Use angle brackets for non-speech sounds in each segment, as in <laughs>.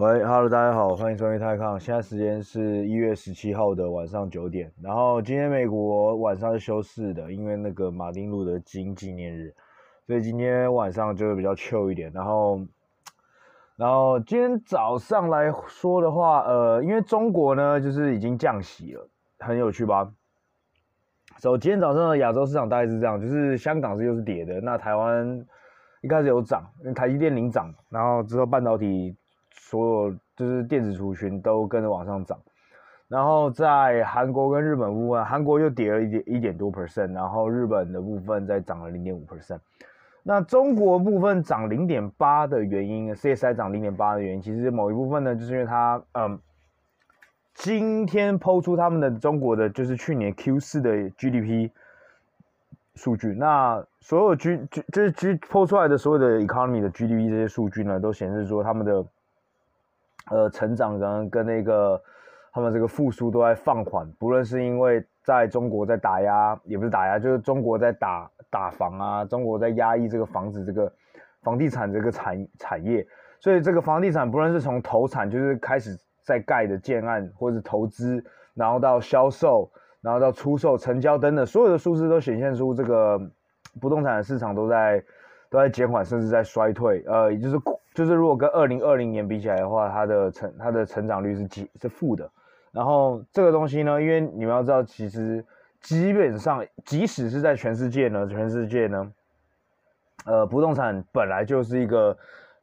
喂，Hello，大家好，欢迎收听泰康。现在时间是一月十七号的晚上九点。然后今天美国晚上是休市的，因为那个马丁路德金纪念日，所以今天晚上就会比较糗一点。然后，然后今天早上来说的话，呃，因为中国呢就是已经降息了，很有趣吧？所以今天早上的亚洲市场大概是这样，就是香港是又是跌的，那台湾一开始有涨，台积电领涨，然后之后半导体。所有就是电子族群都跟着往上涨，然后在韩国跟日本部分，韩国又跌了一点一点多 percent，然后日本的部分再涨了零点五 percent。那中国部分涨零点八的原因，CSI 涨零点八的原因，其实某一部分呢，就是因为它嗯，今天抛出他们的中国的就是去年 Q 四的 GDP 数据，那所有 G G 就是 G 抛出来的所有的 economy 的 GDP 这些数据呢，都显示说他们的。呃，成长跟跟那个他们这个复苏都在放缓，不论是因为在中国在打压，也不是打压，就是中国在打打房啊，中国在压抑这个房子这个房地产这个产产业，所以这个房地产不论是从投产就是开始在盖的建案，或者是投资，然后到销售，然后到出售、成交等等，所有的数字都显现出这个不动产的市场都在都在减缓，甚至在衰退，呃，也就是。就是如果跟二零二零年比起来的话，它的成它的成长率是几是负的。然后这个东西呢，因为你们要知道，其实基本上即使是在全世界呢，全世界呢，呃，不动产本来就是一个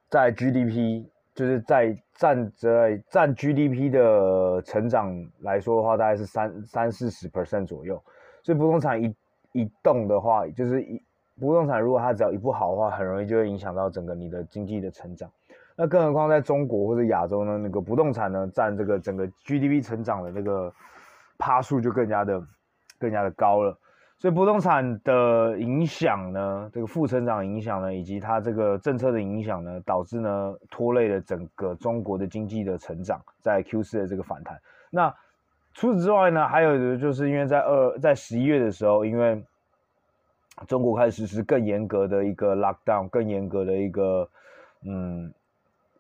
在 GDP 就是在占在占 GDP 的成长来说的话，大概是三三四十 percent 左右。所以不动产一一动的话，就是一。不动产如果它只要一不好的话，很容易就会影响到整个你的经济的成长。那更何况在中国或者亚洲呢，那个不动产呢占这个整个 GDP 成长的那个趴数就更加的更加的高了。所以不动产的影响呢，这个负成长影响呢，以及它这个政策的影响呢，导致呢拖累了整个中国的经济的成长，在 Q 四的这个反弹。那除此之外呢，还有的就是因为在二在十一月的时候，因为中国开始实施更严格的一个 lockdown，更严格的一个嗯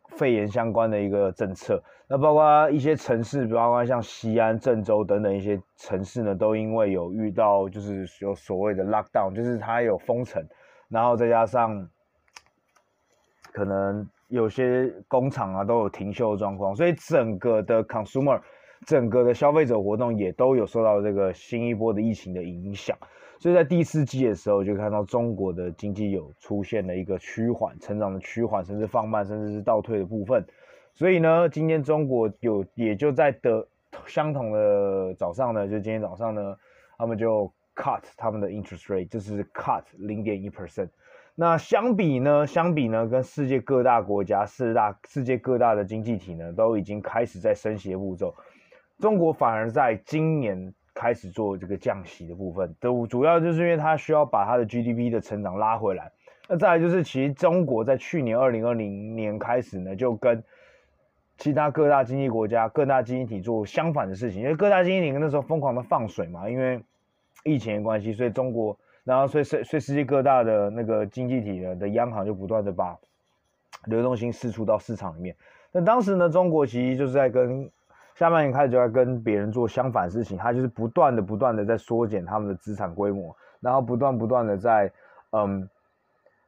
肺炎相关的一个政策。那包括一些城市，包括像西安、郑州等等一些城市呢，都因为有遇到就是有所谓的 lockdown，就是它有封城，然后再加上可能有些工厂啊都有停休的状况，所以整个的 consumer，整个的消费者活动也都有受到这个新一波的疫情的影响。所以在第四季的时候，就看到中国的经济有出现了一个趋缓成长的趋缓，甚至放慢，甚至是倒退的部分。所以呢，今天中国有也就在的相同的早上呢，就今天早上呢，他们就 cut 他们的 interest rate，就是 cut 零点一 percent。那相比呢，相比呢，跟世界各大国家、四大世界各大的经济体呢，都已经开始在升息的步骤，中国反而在今年。开始做这个降息的部分，都主要就是因为它需要把它的 GDP 的成长拉回来。那再来就是，其实中国在去年二零二零年开始呢，就跟其他各大经济国家、各大经济体做相反的事情，因为各大经济体那时候疯狂的放水嘛，因为疫情的关系，所以中国，然后所以世所以世界各大的那个经济体呢的央行就不断的把流动性释出到市场里面。那当时呢，中国其实就是在跟下半年开始就要跟别人做相反事情，他就是不断的、不断的在缩减他们的资产规模，然后不断、不断的在嗯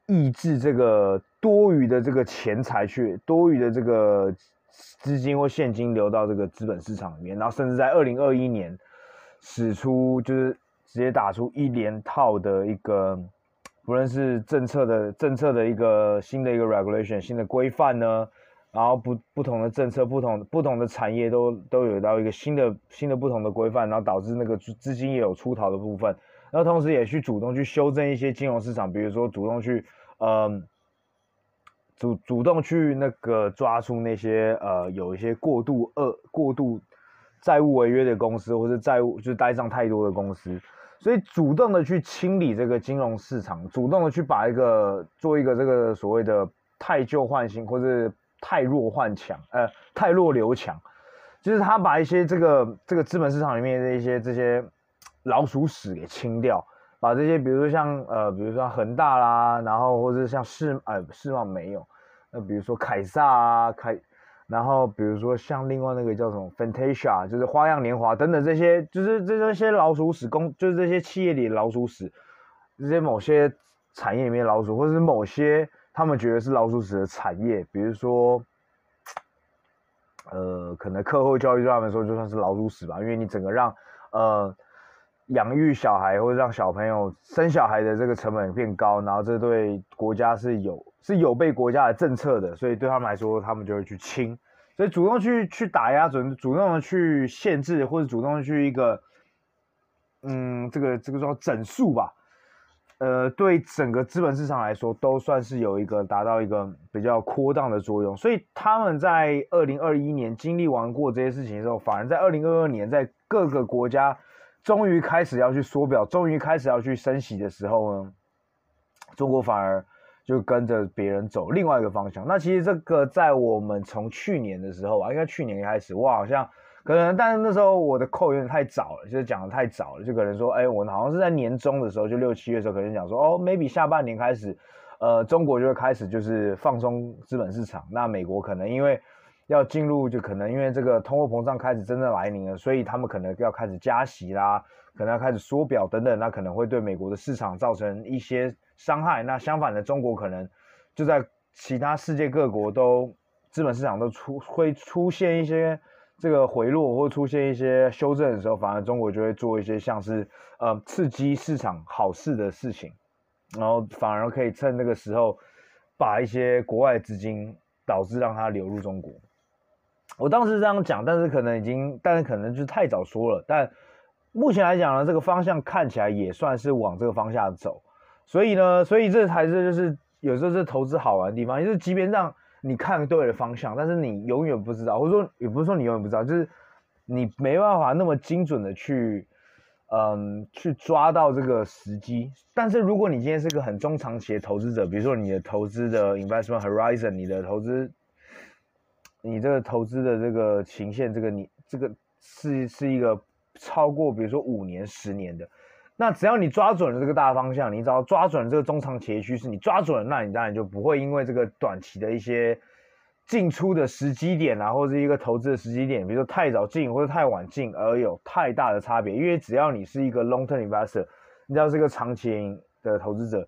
抑制这个多余的这个钱财去多余的这个资金或现金流到这个资本市场里面，然后甚至在二零二一年使出就是直接打出一连套的一个不论是政策的政策的一个新的一个 regulation 新的规范呢。然后不不同的政策，不同不同的产业都都有到一个新的新的不同的规范，然后导致那个资金也有出逃的部分，然后同时也去主动去修正一些金融市场，比如说主动去呃主主动去那个抓出那些呃有一些过度恶过度债务违约的公司，或者债务就是呆账太多的公司，所以主动的去清理这个金融市场，主动的去把一个做一个这个所谓的太旧换新，或者太弱换强，呃，太弱留强，就是他把一些这个这个资本市场里面的一些这些老鼠屎给清掉，把这些比如说像呃，比如说恒大啦，然后或者像世呃世茂没有，那比如说凯撒啊，凯然后比如说像另外那个叫什么 Fantasia，就是花样年华等等这些，就是这这些老鼠屎公，就是这些企业里的老鼠屎，这些某些产业里面的老鼠，或者是某些他们觉得是老鼠屎的产业，比如说，呃，可能课后教育对他们来说就算是老鼠屎吧，因为你整个让呃养育小孩或者让小朋友生小孩的这个成本变高，然后这对国家是有。是有被国家的政策的，所以对他们来说，他们就会去清，所以主动去去打压，主主动的去限制，或者主动去一个，嗯，这个这个叫整数吧，呃，对整个资本市场来说，都算是有一个达到一个比较扩张的作用。所以他们在二零二一年经历完过这些事情之后，反而在二零二二年，在各个国家终于开始要去缩表，终于开始要去升息的时候呢，中国反而。就跟着别人走另外一个方向。那其实这个在我们从去年的时候啊，应该去年开始，我好像可能，但是那时候我的扣有点太早了，就是讲的太早了，就可能说，哎，我好像是在年中的时候，就六七月时候，可能讲说，哦，maybe 下半年开始，呃，中国就会开始就是放松资本市场。那美国可能因为要进入，就可能因为这个通货膨胀开始真正来临了，所以他们可能要开始加息啦，可能要开始缩表等等，那可能会对美国的市场造成一些。伤害。那相反的，中国可能就在其他世界各国都资本市场都出会出现一些这个回落或出现一些修正的时候，反而中国就会做一些像是呃刺激市场好事的事情，然后反而可以趁那个时候把一些国外资金导致让它流入中国。我当时这样讲，但是可能已经，但是可能就太早说了。但目前来讲呢，这个方向看起来也算是往这个方向走。所以呢，所以这才是就是有时候是投资好玩的地方，就是即便让你看对了方向，但是你永远不知道，或者说也不是说你永远不知道，就是你没办法那么精准的去，嗯，去抓到这个时机。但是如果你今天是个很中长期的投资者，比如说你的投资的 investment horizon，你的投资，你这个投资的这个情线，这个你这个是是一个超过比如说五年、十年的。那只要你抓准了这个大方向，你只要抓准了这个中长期的趋势，你抓准了，那你当然就不会因为这个短期的一些进出的时机点啊，或者是一个投资的时机点，比如说太早进或者太晚进而有太大的差别。因为只要你是一个 long term investor，你知道是个长期的投资者，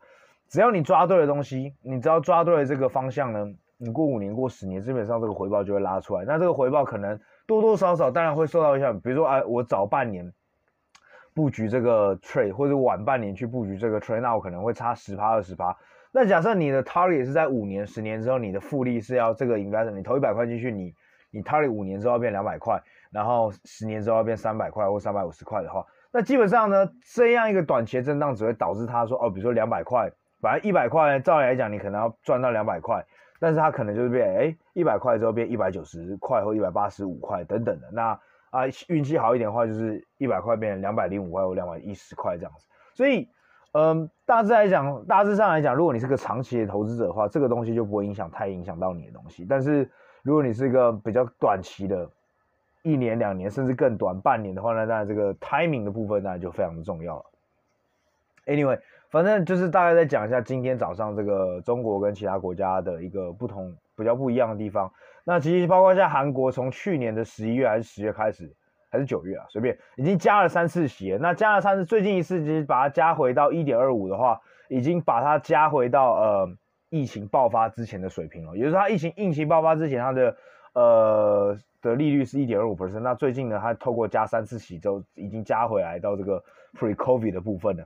只要你抓对了东西，你只要抓对了这个方向呢，你过五年、过十年，基本上这个回报就会拉出来。那这个回报可能多多少少当然会受到影响，比如说啊，我早半年。布局这个 trade 或者晚半年去布局这个 trade，那我可能会差十趴二十趴。那假设你的 target 是在五年、十年之后，你的复利是要这个 investment，你投一百块进去，你你 target 五年之后要变两百块，然后十年之后要变三百块或三百五十块的话，那基本上呢，这样一个短期的震荡只会导致他说哦，比如说两百块，反正一百块，照理来讲你可能要赚到两百块，但是他可能就是变哎一百块之后变一百九十块或一百八十五块等等的那。啊，运气好一点的话，就是一百块变成两百零五块或两百一十块这样子。所以，嗯，大致来讲，大致上来讲，如果你是个长期的投资者的话，这个东西就不会影响太影响到你的东西。但是，如果你是一个比较短期的，一年、两年甚至更短半年的话呢，那这个 timing 的部分那就非常的重要了。Anyway，反正就是大概再讲一下今天早上这个中国跟其他国家的一个不同、比较不一样的地方。那其实包括像韩国，从去年的十一月还是十月开始，还是九月啊，随便已经加了三次息。那加了三次，最近一次其实把它加回到一点二五的话，已经把它加回到呃疫情爆发之前的水平了。也就是说，它疫情疫情爆发之前，它的呃的利率是一点二五 percent。那最近呢，它透过加三次息之后，已经加回来到这个 pre-COVID 的部分了。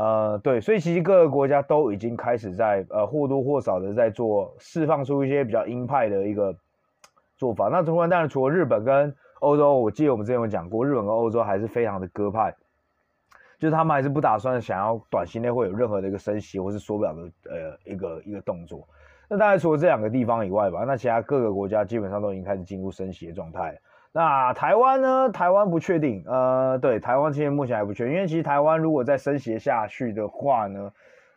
呃，对，所以其实各个国家都已经开始在呃或多或少的在做释放出一些比较鹰派的一个做法。那当然，当然除了日本跟欧洲，我记得我们之前有讲过，日本跟欧洲还是非常的鸽派，就是他们还是不打算想要短期内会有任何的一个升息或是缩表的呃一个一个动作。那当然除了这两个地方以外吧，那其他各个国家基本上都已经开始进入升息的状态。那台湾呢？台湾不确定，呃，对，台湾现在目前还不确定，因为其实台湾如果再升息下去的话呢，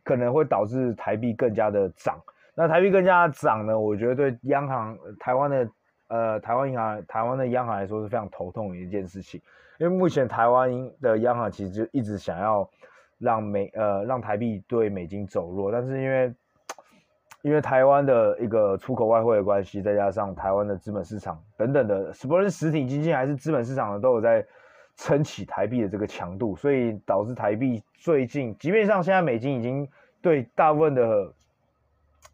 可能会导致台币更加的涨。那台币更加的涨呢，我觉得对央行、台湾的呃台湾银行、台湾的央行来说是非常头痛的一件事情，因为目前台湾的央行其实就一直想要让美呃让台币对美金走弱，但是因为因为台湾的一个出口外汇的关系，再加上台湾的资本市场等等的，不论是实体经济还是资本市场呢，都有在撑起台币的这个强度，所以导致台币最近，即便像现在美金已经对大部分的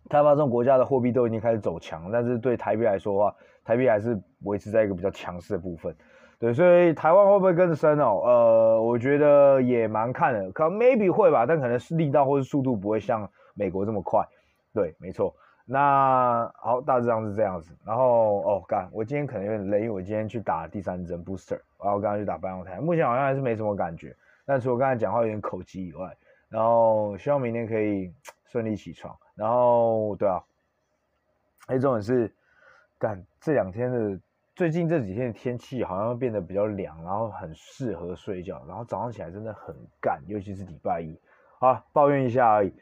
开发中国家的货币都已经开始走强，但是对台币来说的话，台币还是维持在一个比较强势的部分。对，所以台湾会不会跟着升哦？呃，我觉得也蛮看的，可能 maybe 会吧，但可能是力道或是速度不会像美国这么快。对，没错。那好，大致上是这样子。然后哦，干，我今天可能有点累，因为我今天去打第三针 booster，然后我刚刚去打半导体，目前好像还是没什么感觉。但除了刚才讲话有点口急以外，然后希望明天可以顺利起床。然后对啊，还有重点是，干这两天的最近这几天的天气好像变得比较凉，然后很适合睡觉，然后早上起来真的很干，尤其是礼拜一。好，抱怨一下而已。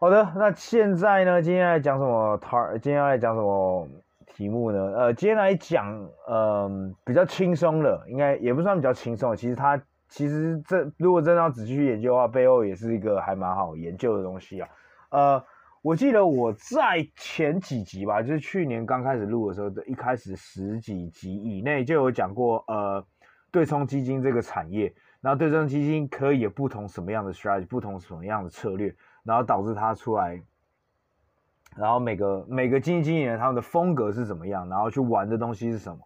好的，那现在呢？今天来讲什么？他今天要来讲什么题目呢？呃，今天来讲，嗯、比较轻松的，应该也不算比较轻松。其实它其实这如果真的要仔细去研究的话，背后也是一个还蛮好研究的东西啊。呃，我记得我在前几集吧，就是去年刚开始录的时候的一开始十几集以内就有讲过，呃，对冲基金这个产业，然后对冲基金可以有不同什么样的 strategy，不同什么样的策略。然后导致他出来，然后每个每个基金经理人他们的风格是怎么样，然后去玩的东西是什么，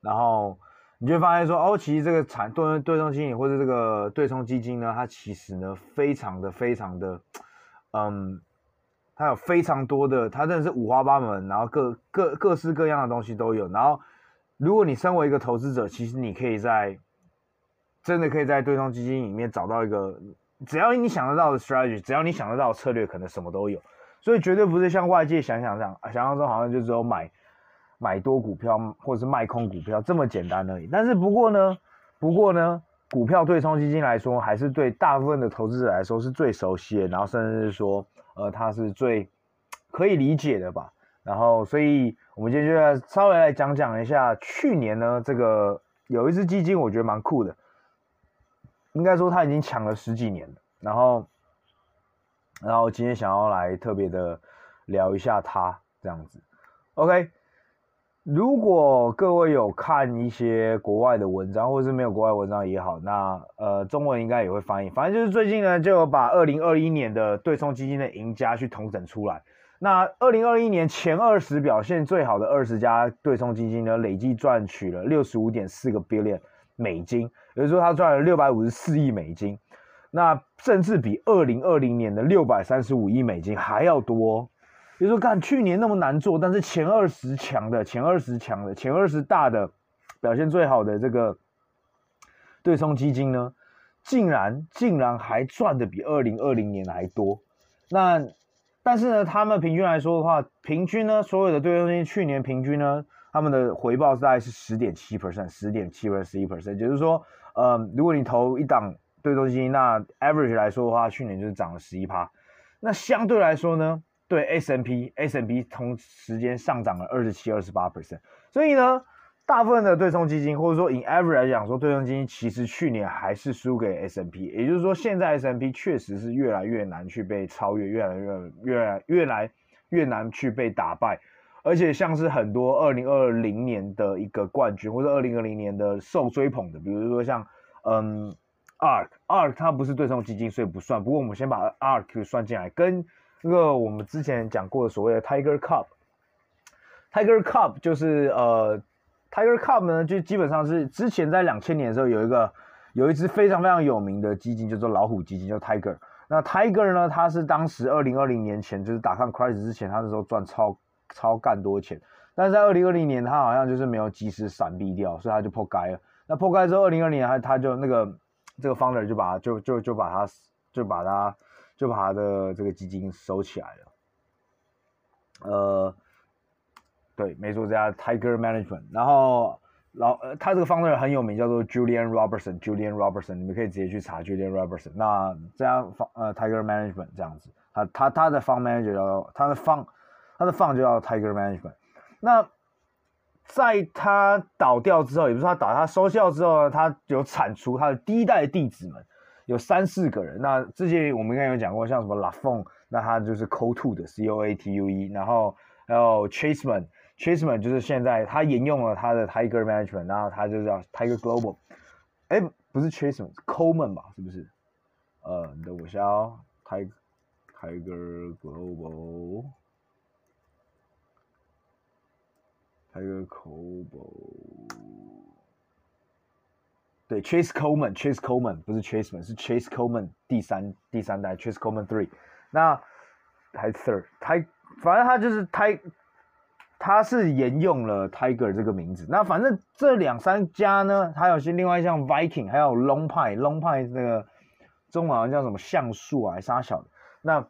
然后你就发现说，哦，其实这个产对对冲基金或者这个对冲基金呢，它其实呢非常的非常的，嗯，它有非常多的，它真的是五花八门，然后各各各式各样的东西都有。然后如果你身为一个投资者，其实你可以在真的可以在对冲基金里面找到一个。只要你想得到的 strategy，只要你想得到的策略，可能什么都有，所以绝对不是像外界想想这样，想象中好像就只有买买多股票或者是卖空股票这么简单而已。但是不过呢，不过呢，股票对冲基金来说，还是对大部分的投资者来说是最熟悉的，然后甚至是说，呃，它是最可以理解的吧。然后，所以我们今天就来稍微来讲讲一下，去年呢，这个有一只基金，我觉得蛮酷的。应该说他已经抢了十几年了，然后，然后今天想要来特别的聊一下他这样子，OK。如果各位有看一些国外的文章，或者是没有国外文章也好，那呃中文应该也会翻译。反正就是最近呢，就有把二零二一年的对冲基金的赢家去统整出来。那二零二一年前二十表现最好的二十家对冲基金呢，累计赚取了六十五点四个 billion 美金。也就是说，他赚了六百五十四亿美金，那甚至比二零二零年的六百三十五亿美金还要多。比如说，看去年那么难做，但是前二十强的、前二十强的、前二十大的表现最好的这个对冲基金呢，竟然竟然还赚的比二零二零年还多。那但是呢，他们平均来说的话，平均呢，所有的对冲基金去年平均呢，他们的回报大概是十点七 percent，十点七 percent，十一 percent，就是说。嗯，如果你投一档对冲基金，那 average 来说的话，去年就是涨了十一趴。那相对来说呢，对 S&P，S&P 同时间上涨了二十七、二十八 percent。所以呢，大部分的对冲基金，或者说以 average 来讲，说对冲基金其实去年还是输给 S&P。也就是说，现在 S&P 确实是越来越难去被超越，越来越越来越来越难去被打败。而且像是很多二零二零年的一个冠军，或者二零二零年的受追捧的，比如说像嗯 ARK，ARK 它不是对冲基金，所以不算。不过我们先把 ARK 算进来，跟那个我们之前讲过的所谓的 Tiger Cup，Tiger Cup 就是呃 Tiger Cup 呢，就基本上是之前在两千年的时候有一个有一支非常非常有名的基金，叫做老虎基金，叫 Tiger。那 Tiger 呢，它是当时二零二零年前就是打抗 crisis 之前，它那时候赚超。超干多钱，但是在二零二零年，他好像就是没有及时闪避掉，所以他就破盖了。那破盖之后，二零二零年他他就那个这个 founder 就把他就就就把他就把他就把他的这个基金收起来了。呃，对，没错，这家 Tiger Management。然后老呃，他这个 founder 很有名，叫做 Julian Robertson。Julian Robertson，你们可以直接去查 Julian Robertson。那这样方呃 Tiger Management 这样子，他他他的 fund manager 叫他的 fund。他的 fund 就叫 Tiger Management。那在他倒掉之后，也不是他倒，他收效之后呢，他有产出他的第一代弟子们，有三四个人。那之前我们应该有讲过，像什么 LaFon，那他就是 co to 的 C O A T U E，然后还有 Chaseman，Chaseman 就是现在他沿用了他的 Tiger Management，然后他就叫 Tiger Global。哎，不是 Chaseman，Coleman 吧？是不是？呃，等我一下哦，Tiger Tiger Global。Tiger Global，对，Chase Coleman，Chase Coleman 不是 Chaseman，是 Chase Coleman 第三第三代 Chase Coleman Three，那还 Third，他反正他就是他，他是沿用了 Tiger 这个名字。那反正这两三家呢，还有些另外像 Viking，还有 Long Pine，Long Pine 那个中文好像叫什么橡树啊，还是啥小的。那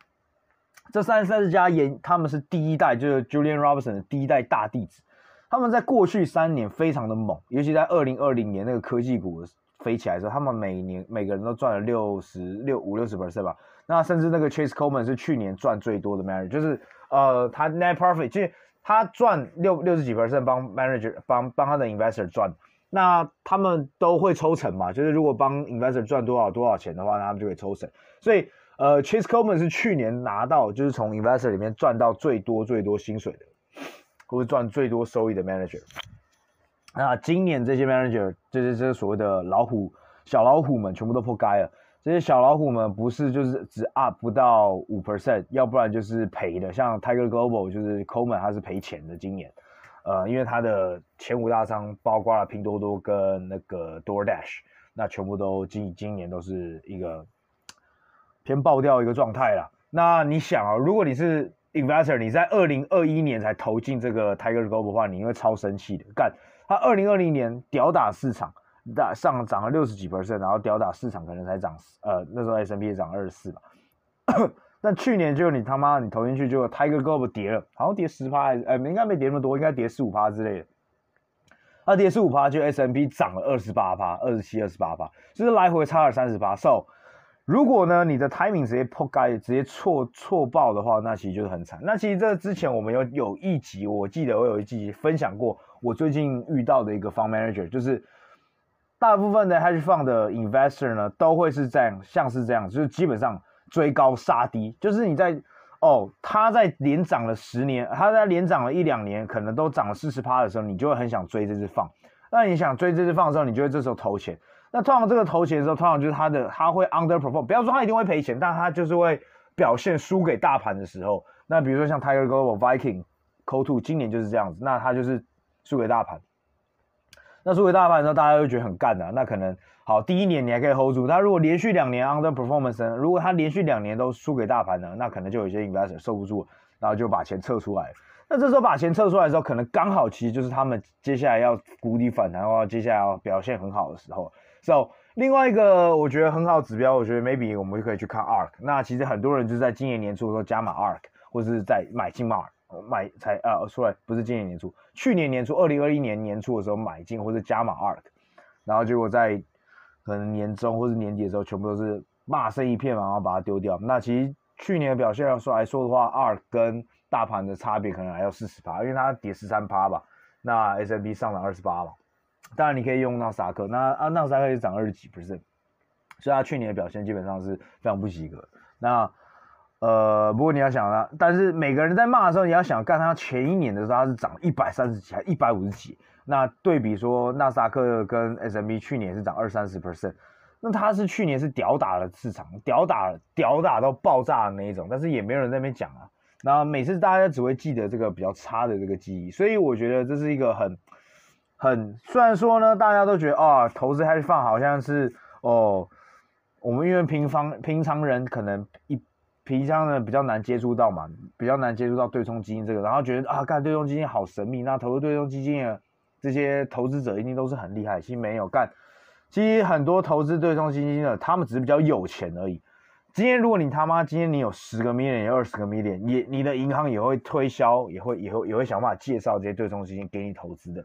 这三三十家沿，他们是第一代，就是 Julian Robertson 的第一代大弟子。他们在过去三年非常的猛，尤其在二零二零年那个科技股飞起来的时候，他们每年每个人都赚了六十六五六十 percent 吧。那甚至那个 Chase Coleman 是去年赚最多的 manager，就是呃他 net profit，就是他赚六六十几 percent 帮 manager 帮帮他的 investor 赚。那他们都会抽成嘛，就是如果帮 investor 赚多少多少钱的话，那他们就会抽成。所以呃 Chase Coleman 是去年拿到就是从 investor 里面赚到最多最多薪水的。或是赚最多收益的 manager，那今年这些 manager 这些这些所谓的老虎、小老虎们全部都破街了。这些小老虎们不是就是只 up 不到五 percent，要不然就是赔的。像 Tiger Global 就是 Coleman，他是赔钱的。今年，呃，因为他的前五大仓包括了拼多多跟那个 DoorDash，那全部都今今年都是一个偏爆掉一个状态了。那你想啊，如果你是 Investor，你在二零二一年才投进这个 Tiger Global 的话，你会超生气的。干，他二零二零年屌打市场，大上涨了六十几 percent，然后屌打市场可能才涨，呃，那时候 S&P 涨二十四吧。<coughs> 但去年就你他妈你投进去，就 Tiger Global 跌了，好像跌十趴，呃，应该没跌那么多，应该跌十五趴之类的。他跌十五趴，就 S&P 涨了二十八趴，二十七、二十八趴，就是来回差了三十趴。So 如果呢，你的 timing 直接破盖，直接错错爆的话，那其实就是很惨。那其实这之前我们有有一集，我记得我有一集分享过，我最近遇到的一个 fund manager，就是大部分的 hedge fund 的 investor 呢，都会是这样，像是这样，就是基本上追高杀低，就是你在哦，他在连涨了十年，他在连涨了一两年，可能都涨了四十趴的时候，你就会很想追这只放。那你想追这只放的时候，你就会这时候投钱。那通常这个投钱的时候，通常就是他的他会 underperform，不要说他一定会赔钱，但他就是会表现输给大盘的时候。那比如说像 Tiger Global、Viking、Kotu，今年就是这样子，那他就是输给大盘。那输给大盘的时候，大家会觉得很干的、啊。那可能好，第一年你还可以 hold 住，他如果连续两年 underperformance，如果他连续两年都输给大盘呢，那可能就有些 investor 受不住，然后就把钱撤出来。那这时候把钱撤出来的时候，可能刚好其实就是他们接下来要谷底反弹，或者接下来要表现很好的时候。So，另外一个我觉得很好指标，我觉得 maybe 我们就可以去看 ARK。那其实很多人就是在今年年初的时候加码 ARK，或是在买进 ARK，买才呃出来不是今年年初，去年年初，二零二一年年初的时候买进或者加码 ARK，然后结果在可能年中或是年底的时候，全部都是骂声一片，然后把它丢掉。那其实去年的表现上说来说的话，ARK 跟大盘的差别可能还要四十趴，因为它跌十三趴吧，那 S&P 上涨二十八嘛。当然，你可以用纳斯达克，那啊纳斯达克也涨二十几 percent，所以它去年的表现基本上是非常不及格。那呃，不过你要想啊，但是每个人在骂的时候，你要想，干它前一年的时候它是涨一百三十几，还一百五十几。那对比说纳斯达克跟 SMB 去年是涨二三十 percent，那它是去年是屌打了市场，屌打屌打到爆炸的那一种，但是也没有人在那边讲啊。那每次大家只会记得这个比较差的这个记忆，所以我觉得这是一个很。很，虽然说呢，大家都觉得啊、投资 hedge fund 好像是哦，我们因为平方平常人可能一平常人比较难接触到嘛，比较难接触到对冲基金这个，然后觉得啊，干对冲基金好神秘，那投资对冲基金的这些投资者一定都是很厉害，其实没有干，其实很多投资对冲基金的，他们只是比较有钱而已。今天如果你他妈今天你有十个 million，有二十个 million，你你的银行也会推销，也会也会也会想办法介绍这些对冲基金给你投资的。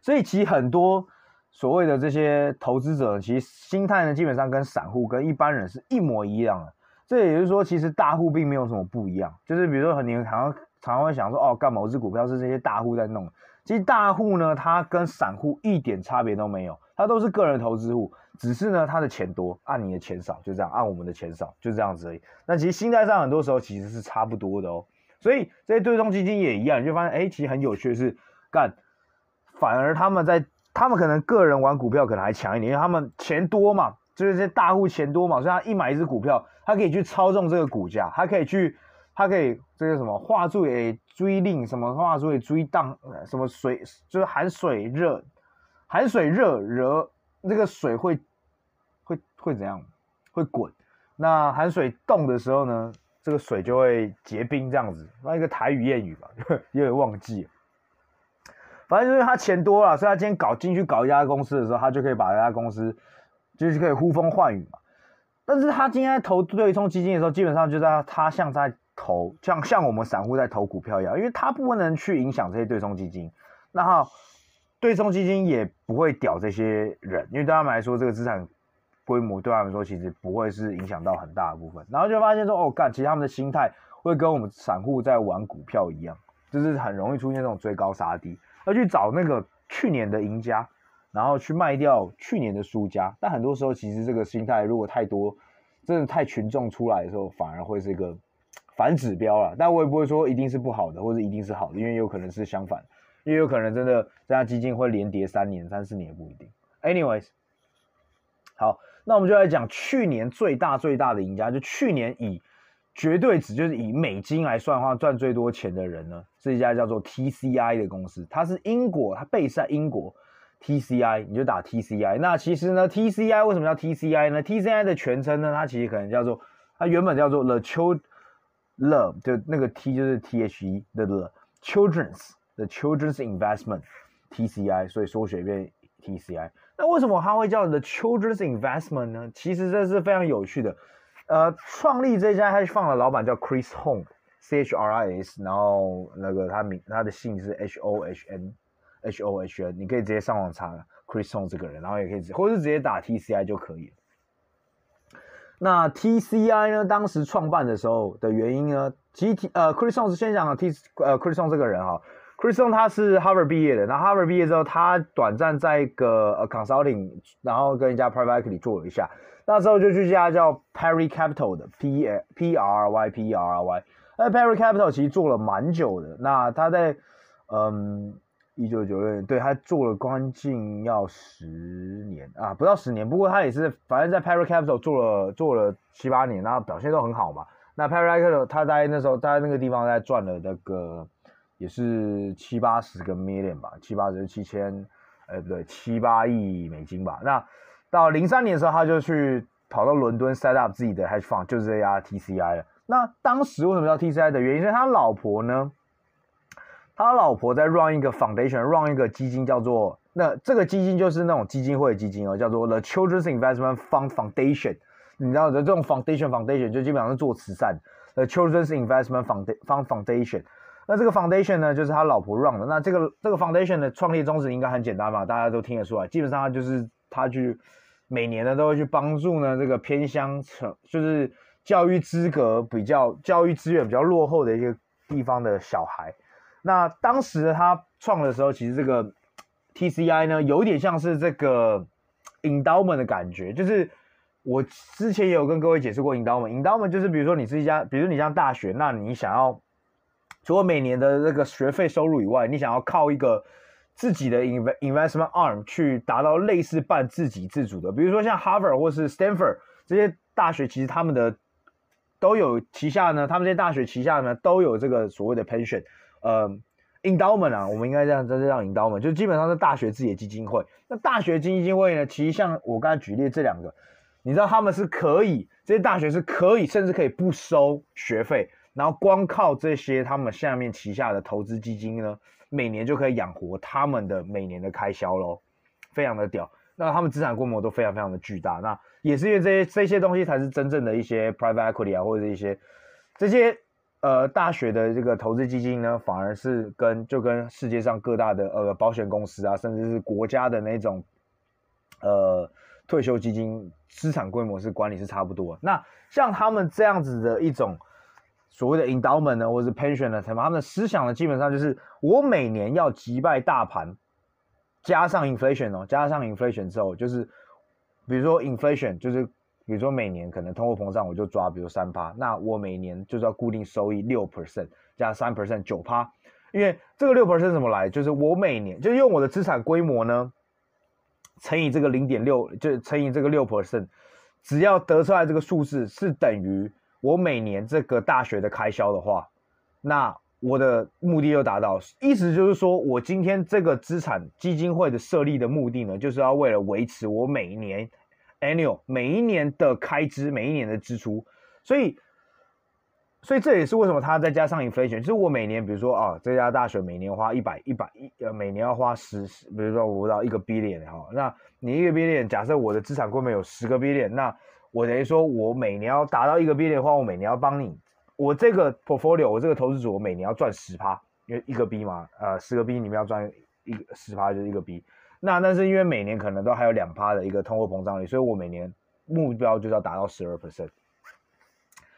所以其实很多所谓的这些投资者，其实心态呢，基本上跟散户跟一般人是一模一样的。这也就是说，其实大户并没有什么不一样。就是比如说，你好像常常会想说，哦，干某只股票是这些大户在弄。其实大户呢，他跟散户一点差别都没有，他都是个人投资户。只是呢，他的钱多，按你的钱少，就这样，按我们的钱少，就这样子而已。那其实心态上很多时候其实是差不多的哦。所以这些对冲基金也一样，你就发现，哎，其实很有趣的是，干，反而他们在，他们可能个人玩股票可能还强一点，因为他们钱多嘛，就是这些大户钱多嘛，所以他一买一只股票，他可以去操纵这个股价，他可以去，他可以这个什么画注诶追令，什么画注诶追档，什么水就是含水热，含水热热，那个水会会会怎样？会滚。那含水冻的时候呢？这个水就会结冰，这样子，那一个台语谚语吧，有点忘记了。反正就是他钱多了，所以他今天搞进去搞一家公司的时候，他就可以把这家公司就是可以呼风唤雨嘛。但是他今天投对冲基金的时候，基本上就在他像在投，像像我们散户在投股票一样，因为他不能去影响这些对冲基金，那对冲基金也不会屌这些人，因为对他们来说，这个资产。规模对他们说其实不会是影响到很大的部分，然后就发现说哦干，其实他们的心态会跟我们散户在玩股票一样，就是很容易出现这种追高杀低，要去找那个去年的赢家，然后去卖掉去年的输家。但很多时候其实这个心态如果太多，真的太群众出来的时候，反而会是一个反指标了。但我也不会说一定是不好的，或者一定是好的，因为有可能是相反，因为有可能真的这家基金会连跌三年、三四年也不一定。Anyways，好。那我们就来讲去年最大最大的赢家，就去年以绝对值，就是以美金来算的话，赚最多钱的人呢，是一家叫做 TCI 的公司，它是英国，它 base 在英国，TCI 你就打 TCI。那其实呢，TCI 为什么叫 TCI 呢？TCI 的全称呢，它其实可能叫做，它原本叫做 The Child Love，就那个 T 就是 T H E 的 The Children's The Children's Investment TCI，所以缩写变 TCI。那为什么它会叫 The Children's Investment 呢？其实这是非常有趣的。呃，创立这家 h e d g 的老板叫 Chris Hong，C H R I S，然后那个他名他的姓是 H O H N，H O H N，你可以直接上网查 Chris Hong 这个人，然后也可以直，或是直接打 T C I 就可以。那 T C I 呢，当时创办的时候的原因呢，其实呃 Chris Hohn 是先讲 T 呃 Chris Hong 这个人哈。Chris Hohn 他是 Harvard 毕业的，然后 Harvard 毕业之后，他短暂在一个呃 consulting，然后跟一家 private equity 做了一下，那时候就去一家叫 Perry Capital 的 P P R Y P R Y，那 Perry Capital 其实做了蛮久的，那他在嗯一九九六年，对他做了将近要十年啊，不到十年，不过他也是反正在 Perry Capital 做了做了七八年，然后表现都很好嘛。那 Perry Capital 他在那时候在那个地方在赚了那个。也是七八十个 million 吧，七八十七千，哎不对，七八亿美金吧。那到零三年的时候，他就去跑到伦敦 set up 自己的 hedge fund，就是这家 TCI 了。那当时为什么叫 TCI 的原因，是他老婆呢，他老婆在 run 一个 foundation，run 一个基金叫做，那这个基金就是那种基金会的基金哦，叫做 The Children's Investment Fund Foundation。你知道的，这种 foundation foundation 就基本上是做慈善，The Children's Investment Fund Foundation。那这个 foundation 呢，就是他老婆 run 的。那这个这个 foundation 的创立宗旨应该很简单吧？大家都听得出来。基本上就是他去每年呢都会去帮助呢这个偏乡城，就是教育资格比较、教育资源比较落后的一些地方的小孩。那当时他创的时候，其实这个 TCI 呢有点像是这个 endowment 的感觉，就是我之前也有跟各位解释过 endowment，endowment 就是比如说你是一家，比如你像大学，那你想要。除了每年的那个学费收入以外，你想要靠一个自己的 investment arm 去达到类似半自给自足的，比如说像 Harvard 或是 Stanford 这些大学，其实他们的都有旗下呢，他们这些大学旗下呢都有这个所谓的 pension，呃，endowment 啊，我们应该这样，这是叫 endowment，就基本上是大学自己的基金会。那大学基金会呢，其实像我刚才举例这两个，你知道他们是可以，这些大学是可以，甚至可以不收学费。然后光靠这些他们下面旗下的投资基金呢，每年就可以养活他们的每年的开销喽，非常的屌。那他们资产规模都非常非常的巨大。那也是因为这些这些东西才是真正的一些 private equity 啊，或者一些这些呃大学的这个投资基金呢，反而是跟就跟世界上各大的呃保险公司啊，甚至是国家的那种呃退休基金资产规模是管理是差不多。那像他们这样子的一种。所谓的 endowment 呢，或者是 pension 呢，他们的思想呢，基本上就是我每年要击败大盘，加上 inflation 哦，加上 inflation 之后，就是比如说 inflation 就是比如说每年可能通货膨胀我就抓比如三趴，那我每年就是要固定收益六 percent 加三 percent 九趴，因为这个六 percent 怎么来？就是我每年就用我的资产规模呢乘以这个零点六，就乘以这个六 percent，只要得出来这个数字是等于我每年这个大学的开销的话，那。我的目的就达到，意思就是说，我今天这个资产基金会的设立的目的呢，就是要为了维持我每一年 annual 每一年的开支，每一年的支出，所以，所以这也是为什么它再加上 inflation，就是我每年，比如说啊，这家大学每年花一百一百一呃，每年要花十十，比如说我不知道一个 billion 哈，那你一个 billion，假设我的资产规模有十个 billion，那我等于说我每年要达到一个 B 的话，我每年要帮你。我这个 portfolio，我这个投资组，我每年要赚十趴，因为一个 B 嘛，呃，十个 B 你们要赚一个十趴就是一个 B。那但是因为每年可能都还有两趴的一个通货膨胀率，所以我每年目标就是要达到十二 percent，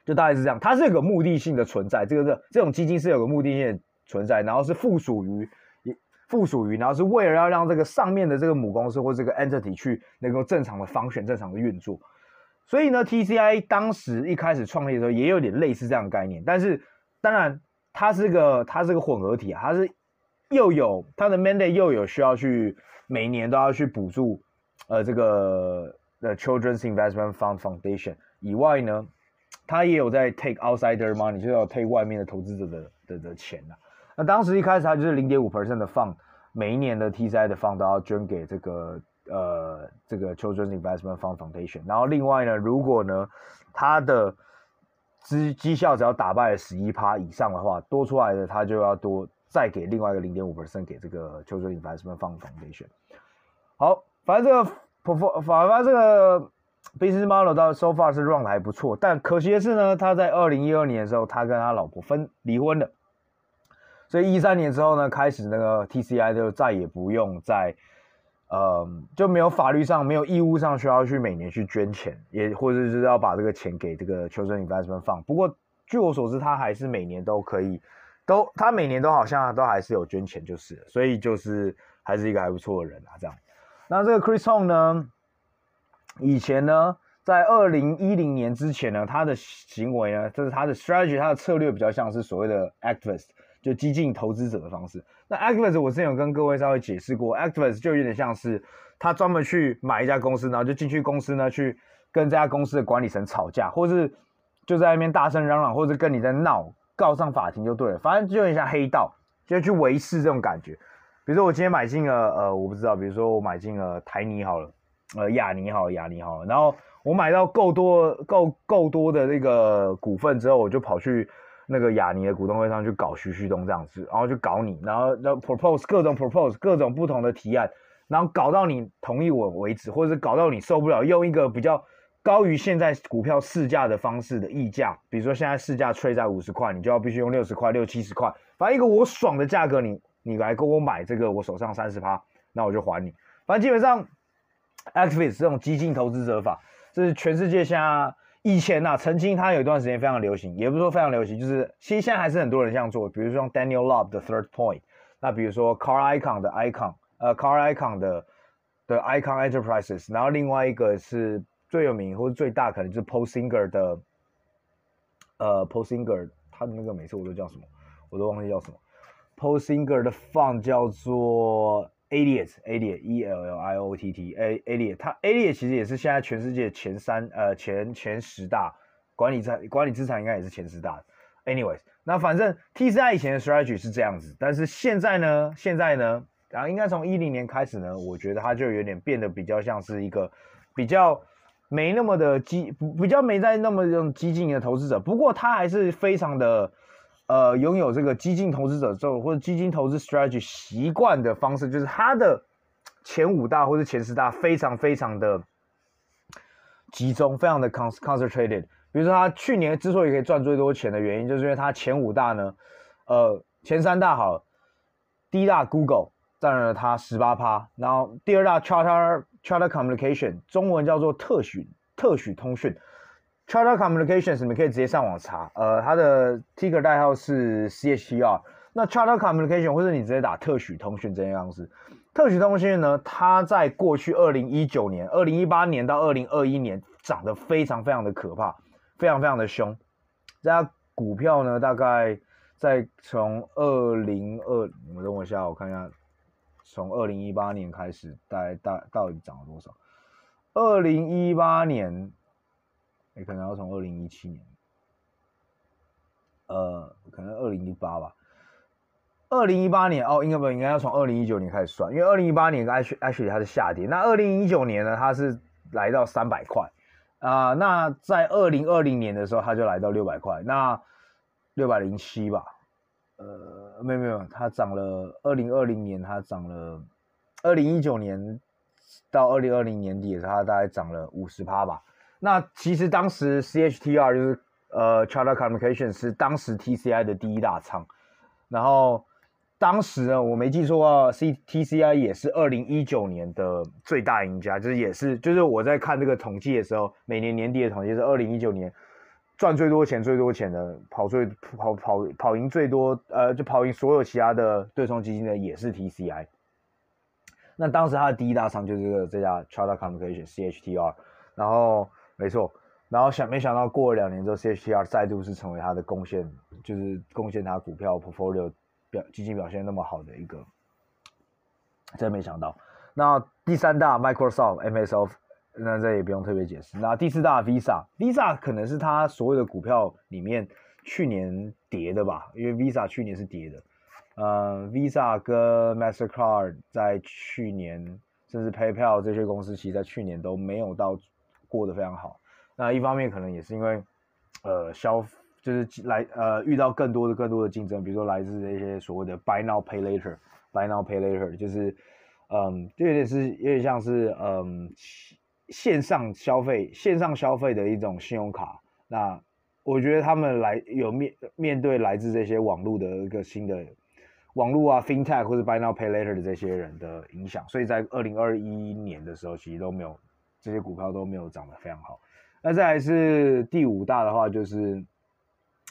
就大概是这样。它是有个目的性的存在，这个这这种基金是有个目的性的存在，然后是附属于附属于，然后是为了要让这个上面的这个母公司或这个 entity 去能够正常的 function，正常的运作。所以呢，TCI 当时一开始创立的时候也有点类似这样的概念，但是当然它是个它是个混合体啊，它是又有它的 mandate 又有需要去每年都要去补助呃这个的 Children's Investment Fund Foundation 以外呢，它也有在 take outsider money，就要 take 外面的投资者的的的钱啊。那当时一开始它就是零点五 percent 的 fund，每一年的 TCI 的 fund 都要捐给这个。呃，这个 Children's Investment Fund Foundation，然后另外呢，如果呢，它的绩绩效只要打败了十一趴以上的话，多出来的他就要多再给另外一个零点五 percent 给这个 Children's Investment Fund Foundation。好，反正这个 perform，反正这个 business model 到 so far 是 run 的还不错，但可惜的是呢，他在二零一二年的时候，他跟他老婆分离婚了，所以一三年之后呢，开始那个 TCI 就再也不用再。呃，就没有法律上没有义务上需要去每年去捐钱，也或者是要把这个钱给这个 Children Investment Fund。不过据我所知，他还是每年都可以，都他每年都好像都还是有捐钱就是，所以就是还是一个还不错的人啊。这样，那这个 Chris Hong 呢，以前呢，在二零一零年之前呢，他的行为呢，就是他的 strategy，他的策略比较像是所谓的 activist。就激进投资者的方式。那 activist 我之前有跟各位稍微解释过，activist 就有点像是他专门去买一家公司，然后就进去公司呢，去跟这家公司的管理层吵架，或是就在那边大声嚷嚷，或者跟你在闹，告上法庭就对了。反正就有点像黑道，就去维持这种感觉。比如说我今天买进了，呃，我不知道，比如说我买进了台泥好了，呃，亚泥好了，亚泥好了，然后我买到够多、够够多的那个股份之后，我就跑去。那个雅尼的股东会上去搞徐旭东这样子，然后就搞你，然后然后 propose 各种 propose 各种不同的提案，然后搞到你同意我为止，或者是搞到你受不了，用一个比较高于现在股票市价的方式的溢价，比如说现在市价 trade 在五十块，你就要必须用六十块、六七十块，反正一个我爽的价格，你你来跟我买这个我手上三十趴，那我就还你。反正基本上，activist 这种激进投资者法，这是全世界现在。以前呐曾经它有一段时间非常流行也不是说非常流行就是其实现在还是很多人这样做比如说 daniel Love 的 third point 那比如说 car icon 的 icon 呃 car icon 的的 icon enterprises 然后另外一个是最有名或者最大可能就是 paul singer 的呃 paul singer 他的那个每次我都叫什么我都忘记叫什么。Paul singer 的放叫做 Elliott，Elliott，E L L I O T T，Elliott，他 Elliott 其实也是现在全世界前三，呃，前前十大管理资管理资产应该也是前十大。Anyways，那反正 TCI 以前的 strategy 是这样子，但是现在呢，现在呢，然后应该从一零年开始呢，我觉得它就有点变得比较像是一个比较没那么的激，比较没在那么这种激进的投资者，不过他还是非常的。呃，拥有这个基金投资者之后，或者基金投资 strategy 习惯的方式，就是他的前五大或者前十大非常非常的集中，非常的 concentrated。比如说，他去年之所以可以赚最多钱的原因，就是因为他前五大呢，呃，前三大好，第一大 Google 占了他十八趴，然后第二大 Charter Charter Communication，中文叫做特许特许通讯。Charter Communications 你们可以直接上网查，呃，它的 Ticker 代号是 CHTR。那 Charter Communications，或者你直接打特许通讯这样子，特许通讯呢，它在过去二零一九年、二零一八年到二零二一年涨得非常非常的可怕，非常非常的凶。这家股票呢，大概在从二零二，你们等我一下，我看一下，从二零一八年开始，大概大到底涨了多少？二零一八年，你可能要从二零一七年，呃，可能二零一八吧。二零一八年哦，应该不应该要从二零一九年开始算，因为二零一八年 actually 它是下跌，那二零一九年呢，它是来到三百块啊，那在二零二零年的时候，它就来到六百块，那六百零七吧，呃，没有没有，它涨了，二零二零年它涨了，二零一九年到二零二零年底的时候，它大概涨了五十趴吧，那其实当时 CHTR 就是呃 Charter Communication 是当时 TCI 的第一大仓，然后。当时呢，我没记错啊，C T C I 也是二零一九年的最大赢家，就是也是就是我在看这个统计的时候，每年年底的统计是二零一九年赚最多钱、最多钱的跑最跑跑跑赢最多，呃，就跑赢所有其他的对冲基金的也是 T C I。那当时他的第一大仓就是这家 Charter Communication C H T R，然后没错，然后想没想到过了两年之后，C H T R 再度是成为他的贡献，就是贡献他股票 portfolio。表基金表现那么好的一个，真没想到。那第三大 Microsoft MSO，那这也不用特别解释。那第四大 Visa，Visa 可能是它所有的股票里面去年跌的吧，因为 Visa 去年是跌的。呃，Visa 跟 Mastercard 在去年，甚至 PayPal 这些公司，其实在去年都没有到过得非常好。那一方面可能也是因为，呃，消。就是来呃遇到更多的更多的竞争，比如说来自那些所谓的 buy now pay later，buy now pay later，就是嗯，就有点是有点像是嗯线上消费线上消费的一种信用卡。那我觉得他们来有面面对来自这些网络的一个新的网络啊 fintech 或者 buy now pay later 的这些人的影响，所以在二零二一年的时候，其实都没有这些股票都没有涨得非常好。那再来是第五大的话，就是。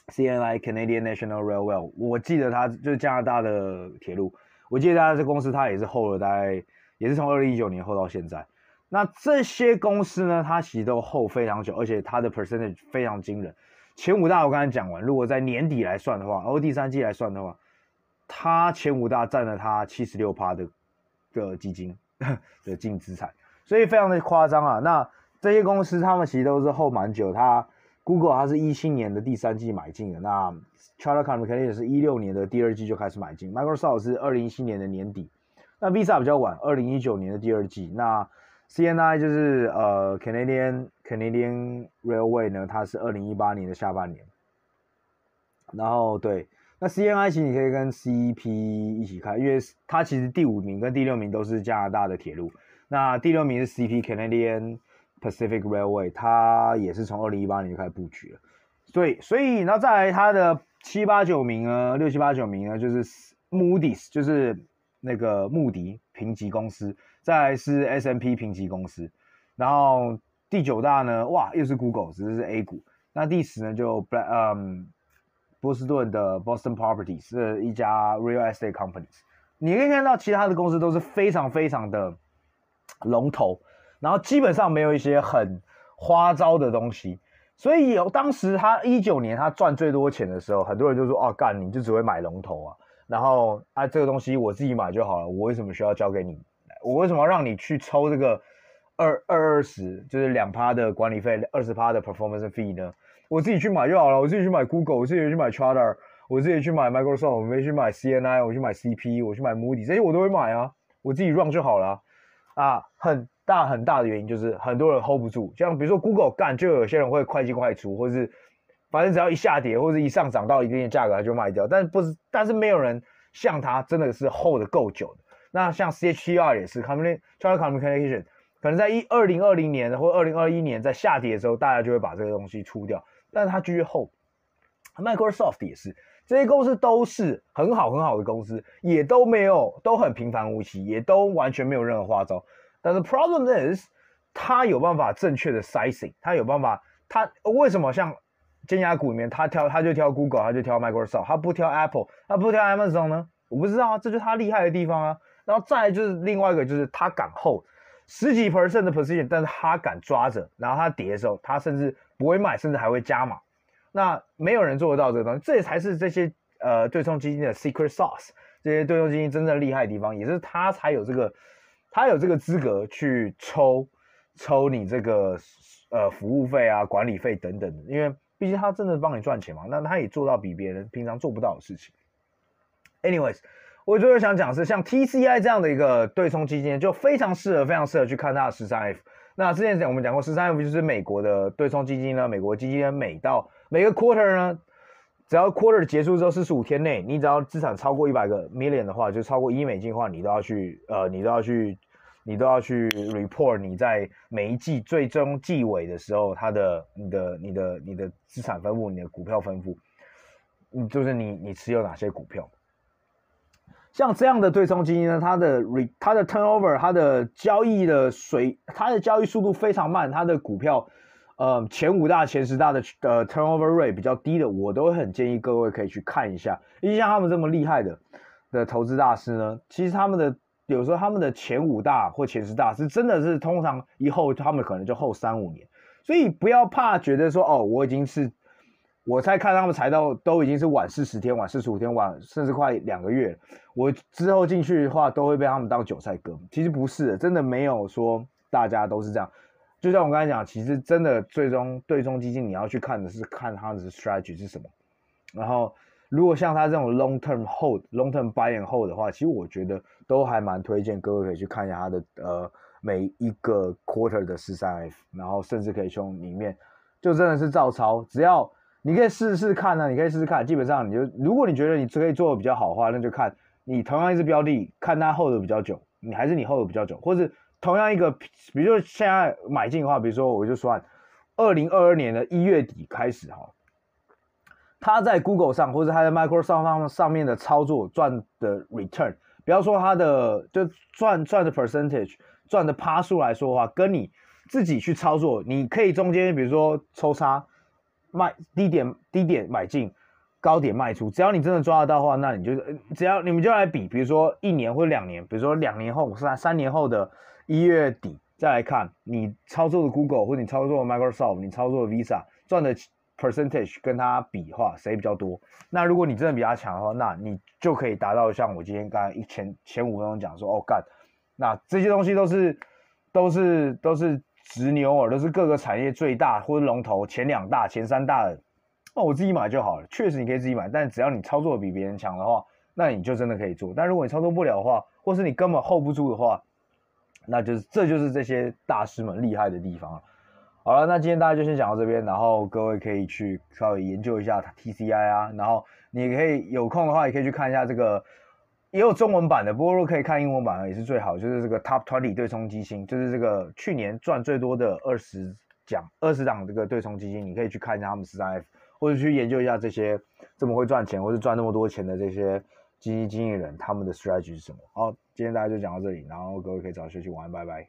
CNI Canadian National Railway，我记得它就是加拿大的铁路。我记得它这公司，它也是后了大概，也是从二零一九年后到现在。那这些公司呢，它其实都后非常久，而且它的 percentage 非常惊人。前五大我刚才讲完，如果在年底来算的话，然后第三季来算的话，它前五大占了它七十六趴的的基金 <laughs> 的净资产，所以非常的夸张啊。那这些公司他们其实都是后蛮久，它。Google 它是一七年的第三季买进的，那 Charter Communications 也是一六年的第二季就开始买进，Microsoft 是二零一七年的年底，那 Visa 比较晚，二零一九年的第二季，那 CNI 就是呃 Canadian Canadian Railway 呢，它是二零一八年的下半年，然后对，那 CNI 其实你可以跟 CP 一起看，因为它其实第五名跟第六名都是加拿大的铁路，那第六名是 CP Canadian。Pacific Railway，它也是从二零一八年就开始布局了，所以，所以，然后再来它的七八九名呢，六七八九名呢，就是 Moody's，就是那个穆迪评级公司，再来是 S.M.P. 评级公司，然后第九大呢，哇，又是 Google，只是是 A 股，那第十呢就 Black，嗯，波士顿的 Boston Properties 是一家 Real Estate Companies，你可以看到其他的公司都是非常非常的龙头。然后基本上没有一些很花招的东西，所以有当时他一九年他赚最多钱的时候，很多人就说：“哦，干你就只会买龙头啊，然后啊这个东西我自己买就好了，我为什么需要交给你？我为什么要让你去抽这个二二二十，就是两趴的管理费，二十趴的 performance fee 呢？我自己去买就好了，我自己去买 Google，我自己去买 Charter，我自己去买 Microsoft，我没去买 CNI，我去买 CP，我去买 Moody，这些我都会买啊，我自己 run 就好了，啊很。大很大的原因就是很多人 hold 不住，像比如说 Google 干，就有些人会快进快出，或者是反正只要一下跌或者一上涨到一定的价格，他就卖掉。但是不是，但是没有人像他真的是 hold 得够久的。那像 CHTR 也是，Charter Communication 可能在一二零二零年或二零二一年在下跌的时候，大家就会把这个东西出掉，但是他继续 hold。Microsoft 也是，这些公司都是很好很好的公司，也都没有都很平凡无奇，也都完全没有任何花招。但是 problem is，他有办法正确的 sizing，他有办法，他为什么像尖牙股里面，他挑他就挑 Google，他就挑 Microsoft，他不挑 Apple，他不挑 Amazon 呢？我不知道啊，这就是他厉害的地方啊。然后再来就是另外一个就是他敢 hold 十几 percent 的 position，但是他敢抓着，然后他跌的时候，他甚至不会卖，甚至还会加码。那没有人做得到这个东西，这也才是这些呃对冲基金的 secret sauce，这些对冲基金真正厉害的地方，也是他才有这个，他有这个资格去抽抽你这个呃服务费啊、管理费等等的，因为毕竟他真的帮你赚钱嘛，那他也做到比别人平常做不到的事情。Anyways。我最后想讲是，像 TCI 这样的一个对冲基金，就非常适合，非常适合去看它的十三 F。那之前讲我们讲过，十三 F 就是美国的对冲基金呢。美国基金每到每个 quarter 呢，只要 quarter 结束之后四十五天内，你只要资产超过一百个 million 的话，就超过一亿美金的话，你都要去呃，你都要去，你都要去 report 你在每一季最终季尾的时候，它的你的你的你的资产分布，你的股票分布，嗯，就是你你持有哪些股票。像这样的对冲基金呢，它的 re 它的 turnover，它的交易的水，它的交易速度非常慢，它的股票，呃，前五大、前十大的呃 turnover rate 比较低的，我都很建议各位可以去看一下。因为像他们这么厉害的的投资大师呢，其实他们的有时候他们的前五大或前十大是真的是通常一后他们可能就后三五年，所以不要怕觉得说哦，我已经是。我才看他们财到都已经是晚四十天、晚四十五天、晚甚至快两个月。我之后进去的话，都会被他们当韭菜割。其实不是的，真的没有说大家都是这样。就像我刚才讲，其实真的最终对冲基金你要去看的是看它的 strategy 是什么。然后，如果像他这种 long term hold、long term buy and hold 的话，其实我觉得都还蛮推荐各位可以去看一下他的呃每一个 quarter 的十三 F，然后甚至可以从里面就真的是照抄，只要。你可以试试看呢、啊，你可以试试看。基本上，你就如果你觉得你可以做的比较好的话，那就看你同样一支标的，看它 hold 的比较久，你还是你 hold 的比较久，或是同样一个，比如说现在买进的话，比如说我就算二零二二年的一月底开始哈，他在 Google 上或者他在 Microsoft 上上面的操作赚的 return，不要说他的就赚赚的 percentage 赚的趴数来说的话，跟你自己去操作，你可以中间比如说抽差。卖低点低点买进，高点卖出。只要你真的抓得到的话，那你就只要你们就来比，比如说一年或两年，比如说两年后三三年后的一月底再来看，你操作的 Google 或者你操作的 Microsoft，你操作的 Visa 赚的 percentage 跟它比的话，谁比较多？那如果你真的比较强的话，那你就可以达到像我今天刚才一前前五分钟讲说，哦干，那这些东西都是都是都是。直牛耳都是各个产业最大或者龙头前两大、前三大的，那我自己买就好了。确实你可以自己买，但只要你操作比别人强的话，那你就真的可以做。但如果你操作不了的话，或是你根本 hold 不住的话，那就是这就是这些大师们厉害的地方了。好了，那今天大家就先讲到这边，然后各位可以去稍微研究一下 TCI 啊，然后你可以有空的话也可以去看一下这个。也有中文版的，不过如果可以看英文版的也是最好。就是这个 Top Twenty 对冲基金，就是这个去年赚最多的二十奖、二十档这个对冲基金，你可以去看一下他们十三 F，或者去研究一下这些这么会赚钱或者赚那么多钱的这些基金经理人，他们的 strategy 是什么。好，今天大家就讲到这里，然后各位可以早点休息，晚安，拜拜。